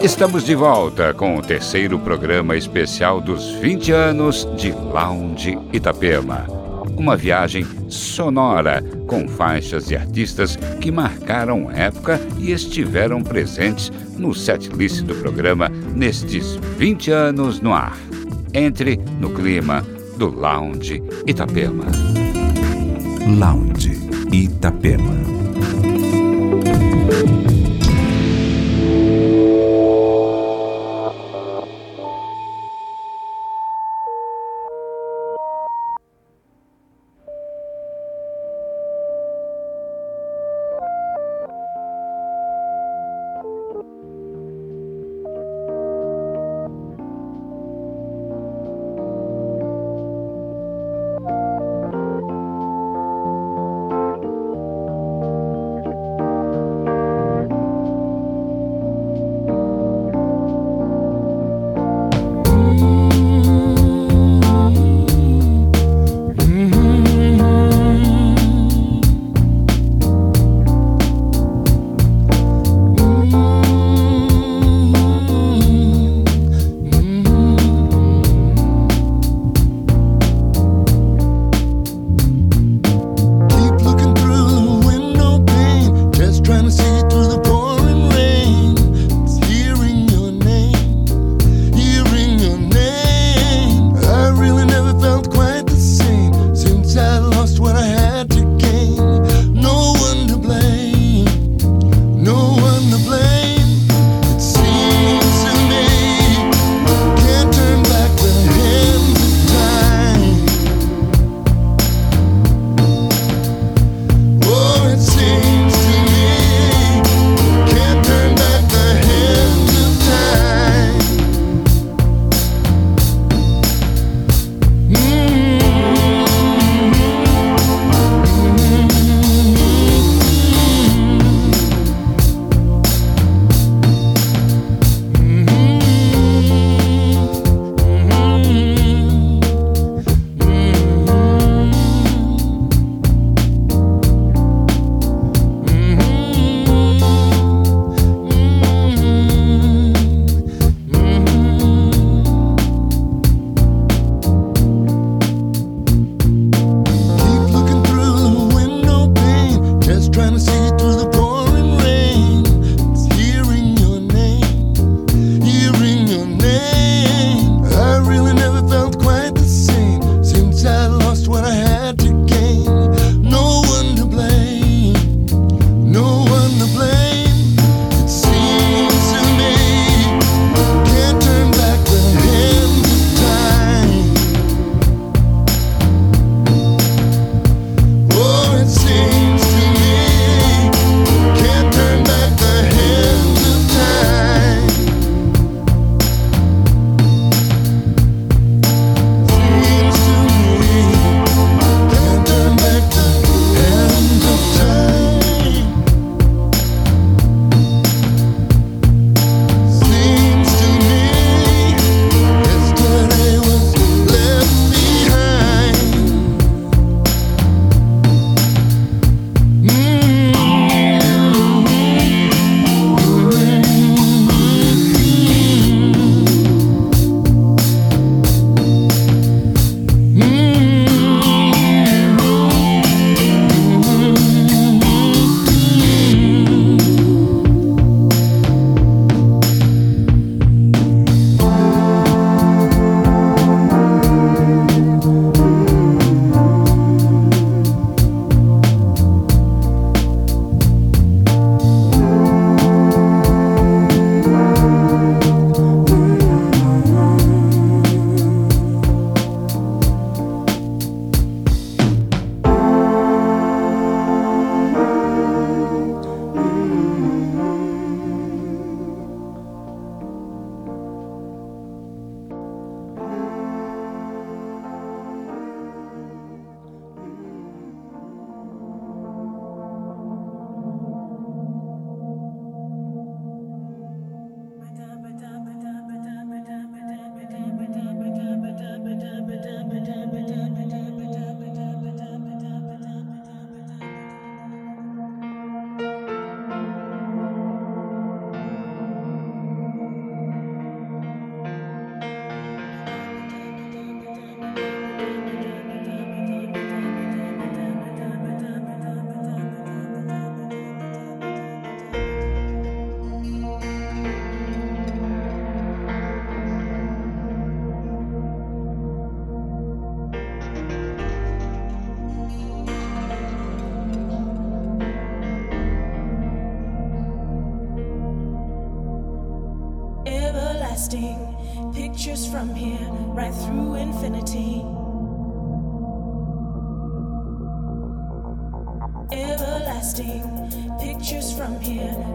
Estamos de volta com o terceiro programa especial dos 20 anos de Lounge Itapema. Uma viagem sonora com faixas e artistas que marcaram época e estiveram presentes no setlist do programa nestes 20 anos no ar. Entre no clima do Lounge Itapema. Lounge Itapema.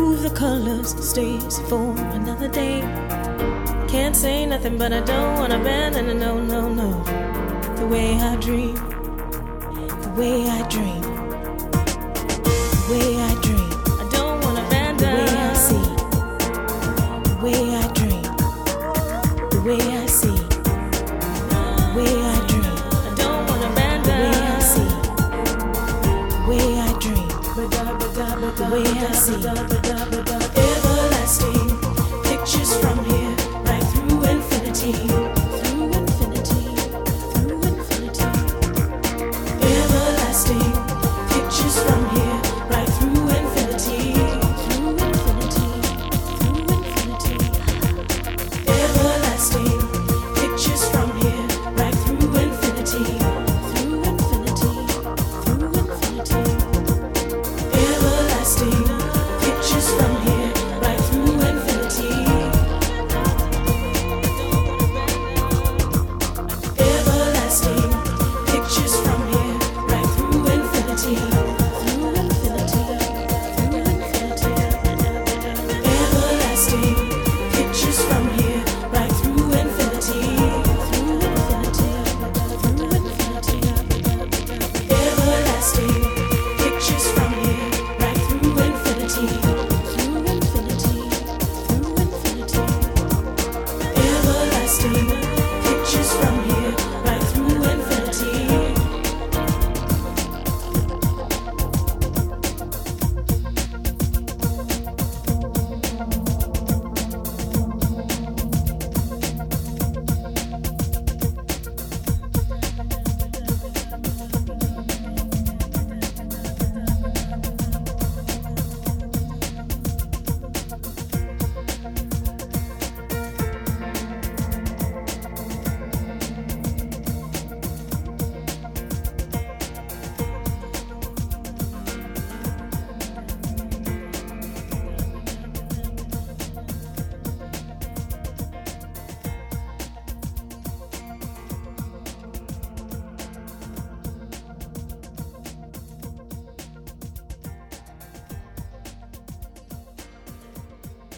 move the colors, stays for another day. Can't say nothing, but I don't wanna abandon it. No, no, no. The way I dream, the way I dream, the way I dream. I don't wanna abandon the way I see, the way I dream, the way I see, the way I. we have. seen.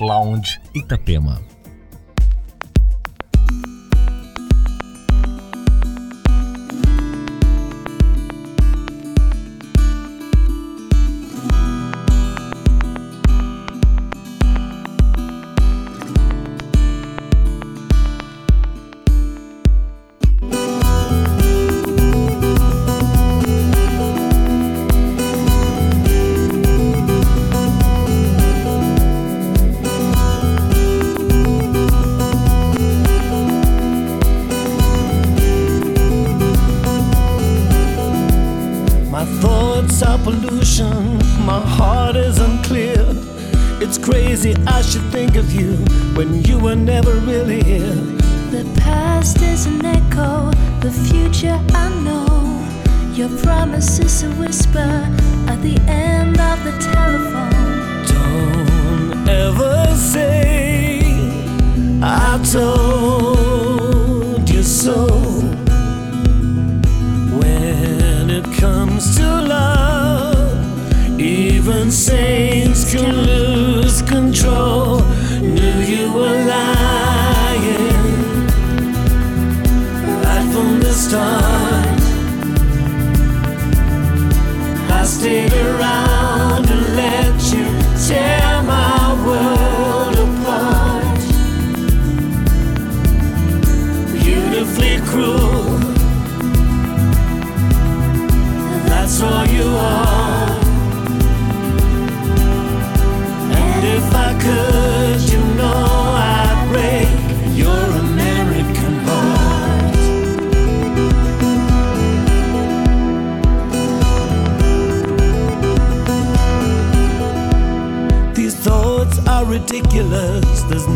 Lounge Itapema. distant. I stayed around.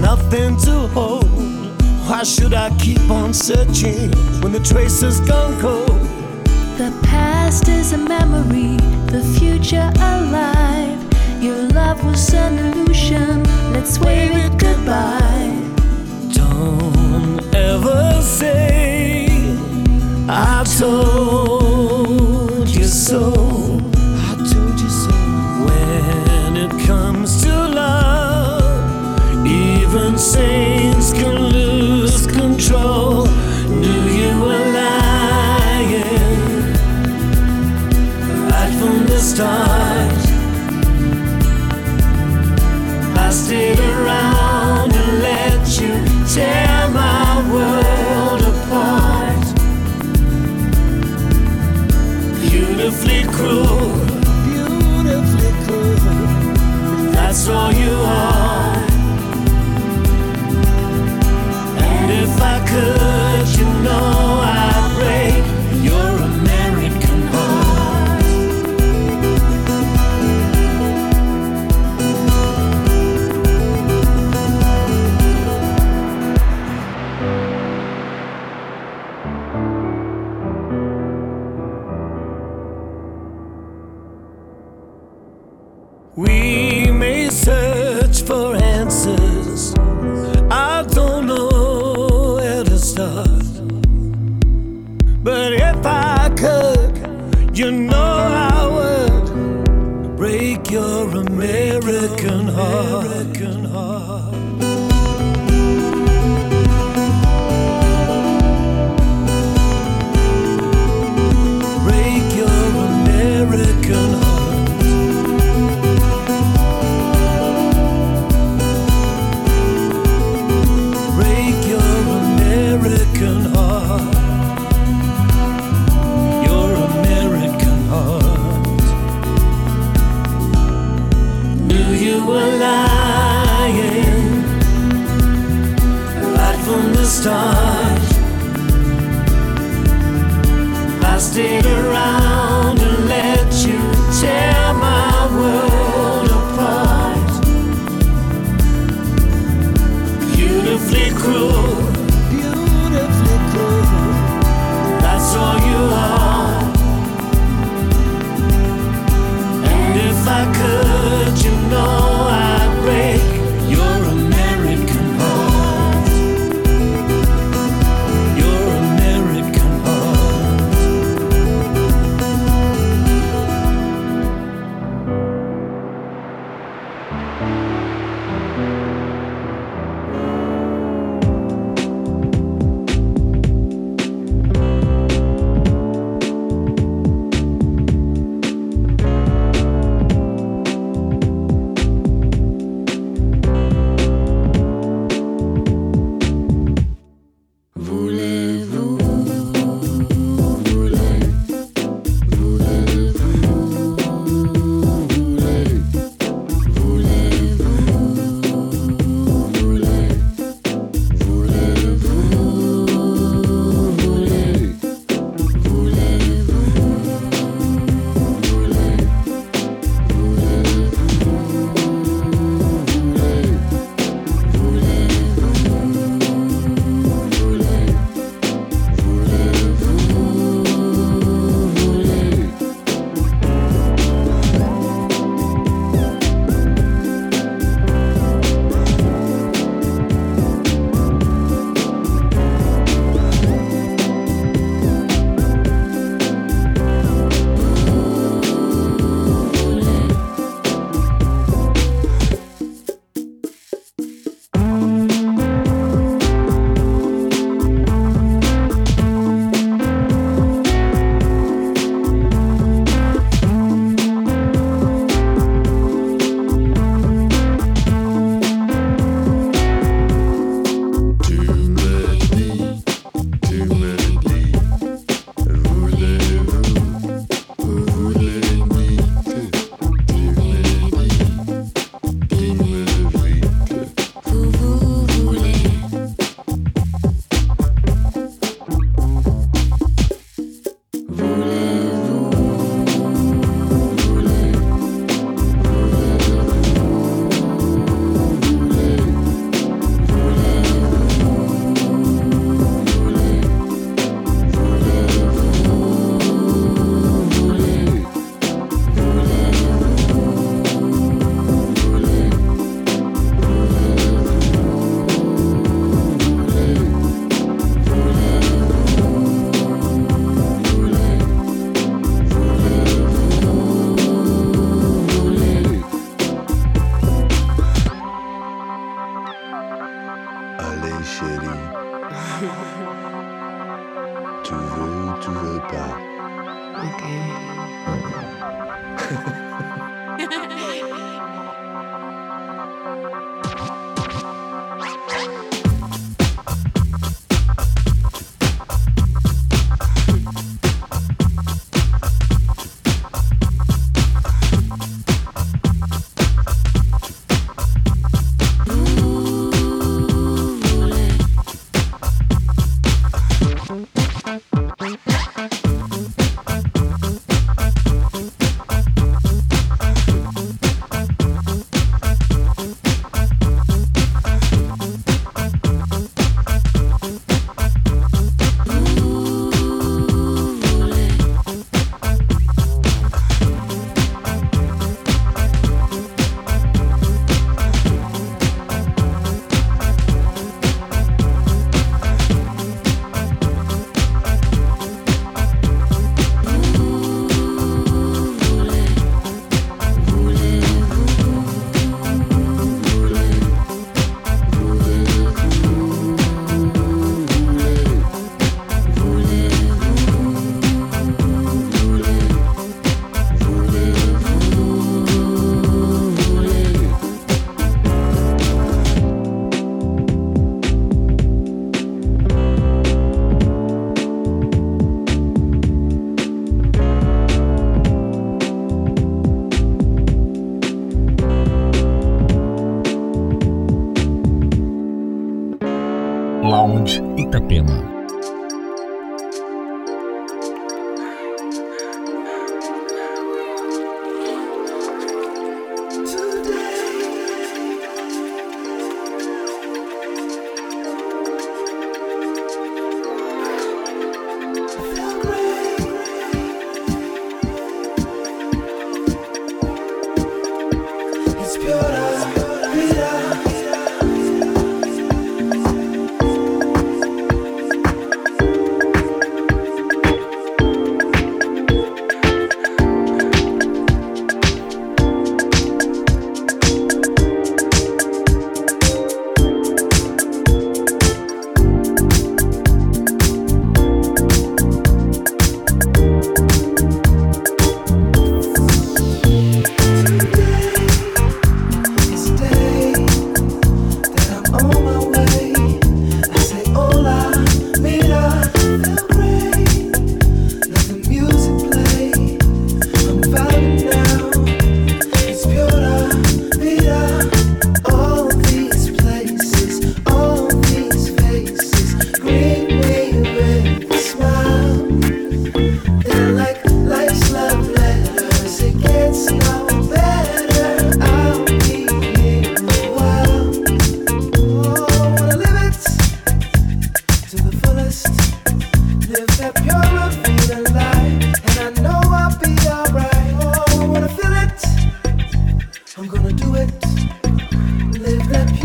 nothing to hold. Why should I keep on searching when the trace has gone cold? The past is a memory, the future alive. Your love was an illusion, let's wave it goodbye. Don't ever say I told you so.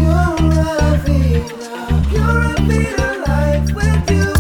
You're a beat of life with you.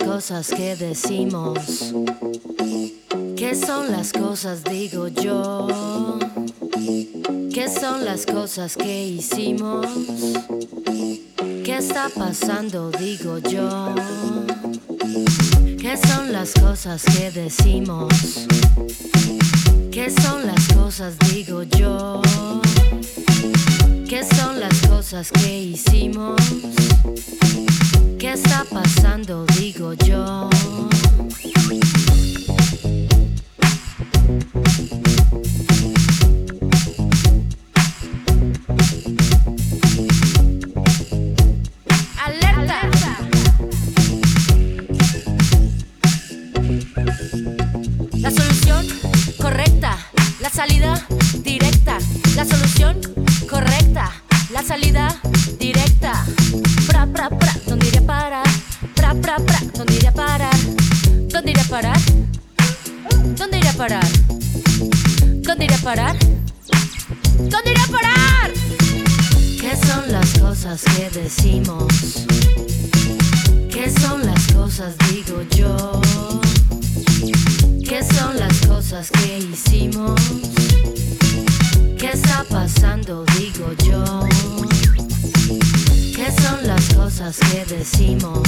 las cosas que decimos? ¿Qué son las cosas, digo yo? ¿Qué son las cosas que hicimos? ¿Qué está pasando, digo yo? ¿Qué son las cosas que decimos? ¿Qué son las cosas, digo yo? ¿Qué son las cosas que hicimos? ¿Qué está pasando? Digo yo. parar? ¿Dónde iré a parar? ¿Dónde irá a parar? ¿Qué son las cosas que decimos? ¿Qué son las cosas, digo yo? ¿Qué son las cosas que hicimos? ¿Qué está pasando, digo yo? ¿Qué son las cosas que decimos?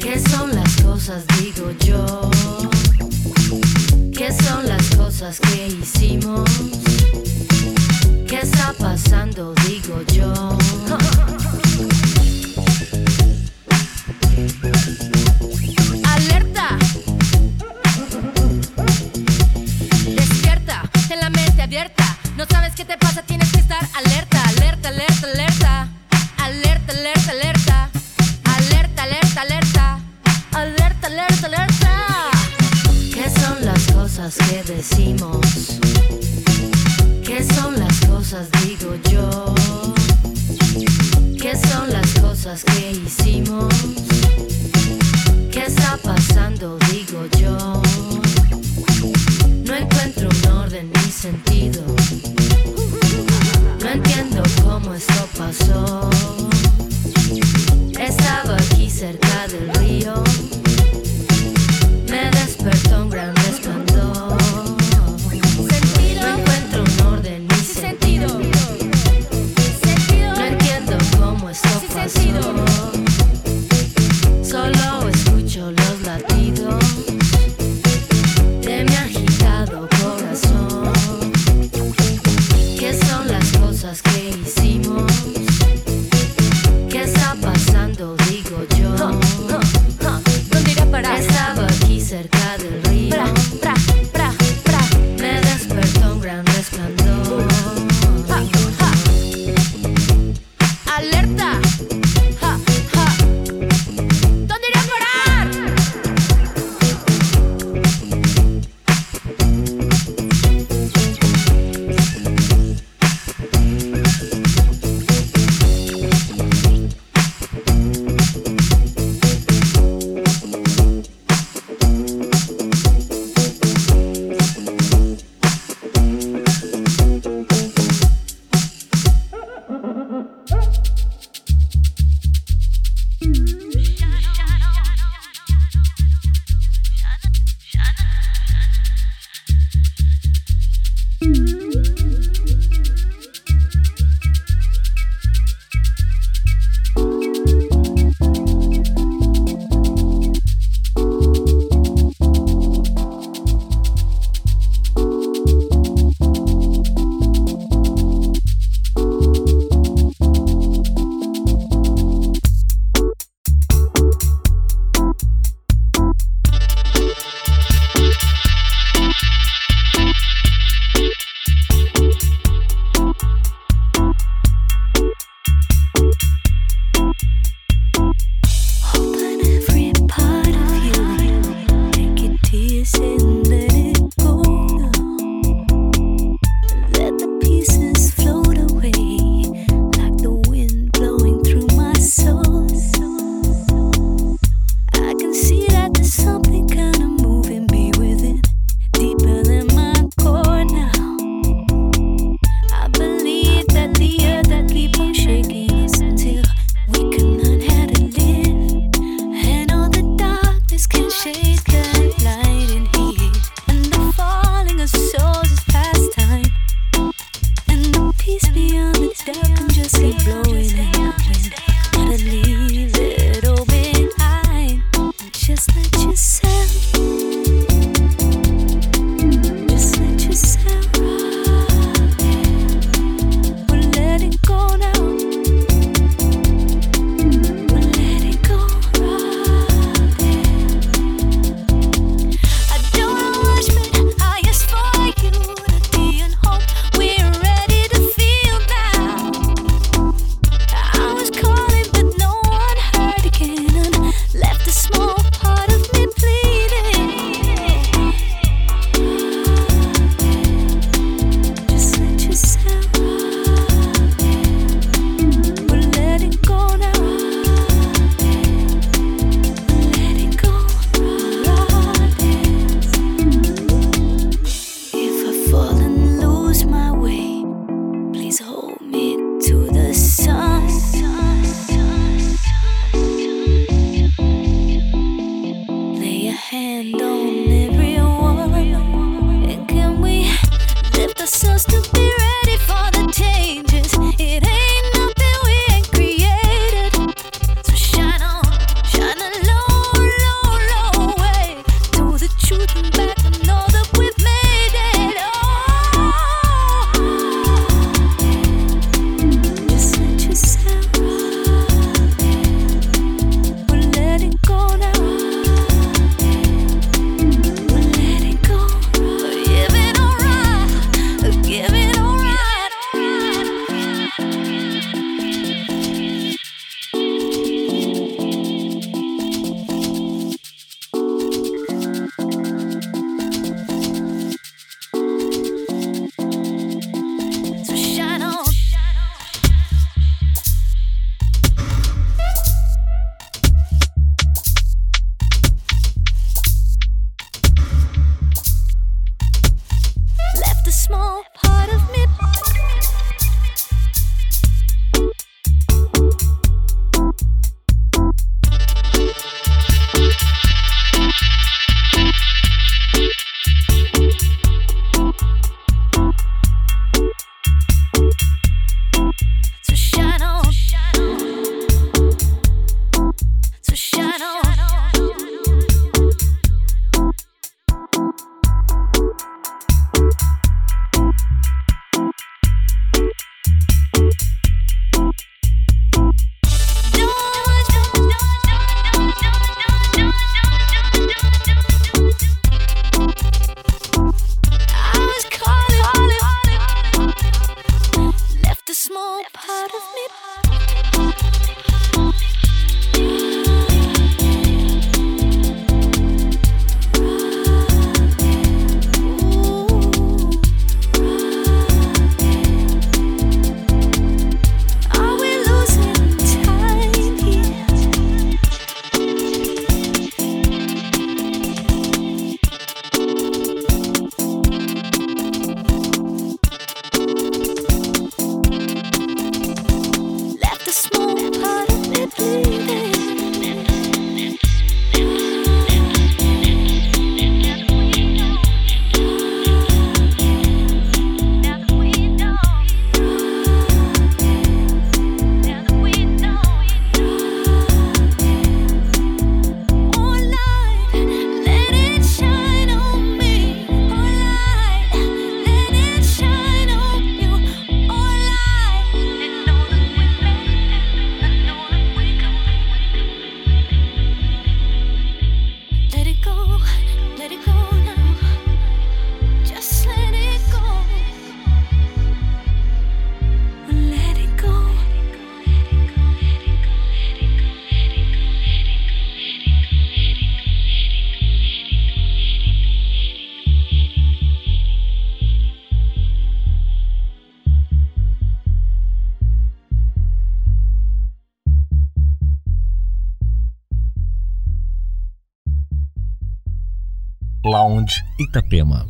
¿Qué son las cosas, digo yo? ¿Qué son las cosas que hicimos? ¿Qué está pasando? Digo yo. Itapema.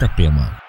Itapema.